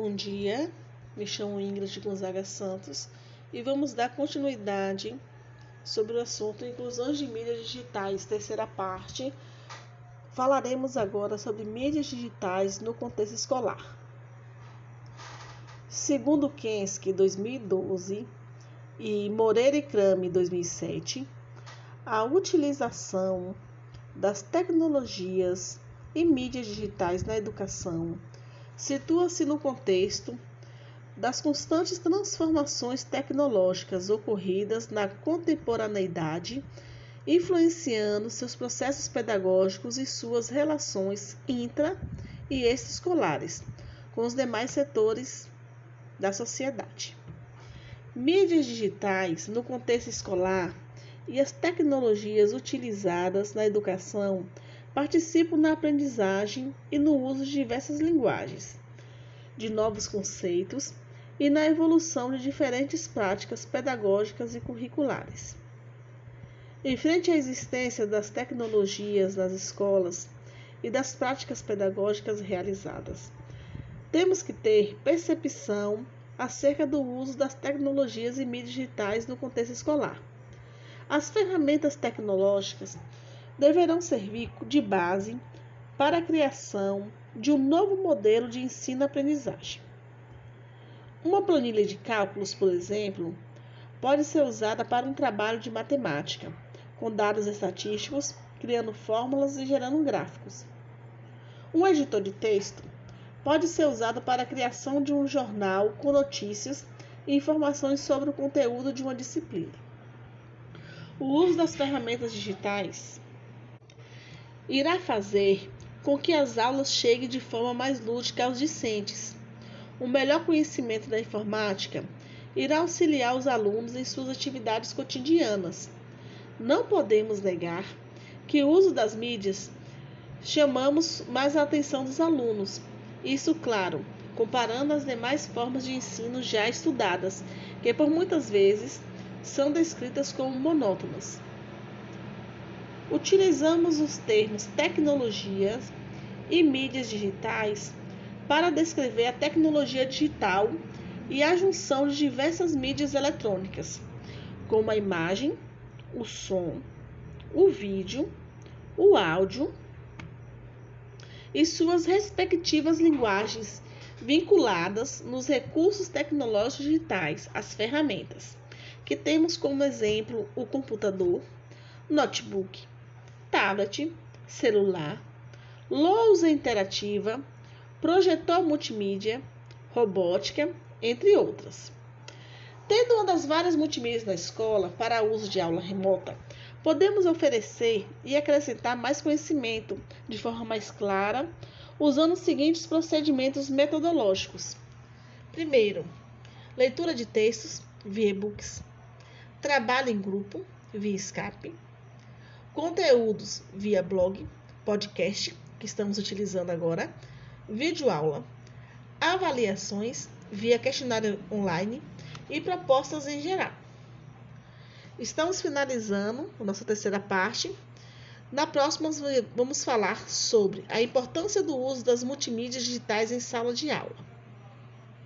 Bom dia, me chamo Ingrid Gonzaga Santos e vamos dar continuidade sobre o assunto Inclusões de mídias digitais, terceira parte. Falaremos agora sobre mídias digitais no contexto escolar. Segundo Kensky, 2012, e Moreira e Crame, 2007, a utilização das tecnologias e mídias digitais na educação situa-se no contexto das constantes transformações tecnológicas ocorridas na contemporaneidade, influenciando seus processos pedagógicos e suas relações intra e extraescolares com os demais setores da sociedade. Mídias digitais no contexto escolar e as tecnologias utilizadas na educação participam na aprendizagem e no uso de diversas linguagens, de novos conceitos e na evolução de diferentes práticas pedagógicas e curriculares. Em frente à existência das tecnologias nas escolas e das práticas pedagógicas realizadas, temos que ter percepção acerca do uso das tecnologias e mídias digitais no contexto escolar. As ferramentas tecnológicas deverão servir de base para a criação de um novo modelo de ensino-aprendizagem. Uma planilha de cálculos, por exemplo, pode ser usada para um trabalho de matemática, com dados estatísticos, criando fórmulas e gerando gráficos. Um editor de texto pode ser usado para a criação de um jornal com notícias e informações sobre o conteúdo de uma disciplina. O uso das ferramentas digitais irá fazer com que as aulas cheguem de forma mais lúdica aos discentes. O melhor conhecimento da informática irá auxiliar os alunos em suas atividades cotidianas. Não podemos negar que o uso das mídias chamamos mais a atenção dos alunos. Isso, claro, comparando as demais formas de ensino já estudadas, que por muitas vezes são descritas como monótonas. Utilizamos os termos tecnologias e mídias digitais para descrever a tecnologia digital e a junção de diversas mídias eletrônicas, como a imagem, o som, o vídeo, o áudio e suas respectivas linguagens vinculadas nos recursos tecnológicos digitais, as ferramentas, que temos como exemplo o computador, notebook, tablet, celular, lousa interativa, projetor multimídia, robótica, entre outras. Tendo uma das várias multimídias na escola para uso de aula remota, podemos oferecer e acrescentar mais conhecimento de forma mais clara, usando os seguintes procedimentos metodológicos. Primeiro, leitura de textos via e-books, trabalho em grupo via Skype, conteúdos via blog, podcast, que estamos utilizando agora, vídeo aula, avaliações via questionário online e propostas em geral. Estamos finalizando a nossa terceira parte. Na próxima, vamos falar sobre a importância do uso das multimídias digitais em sala de aula.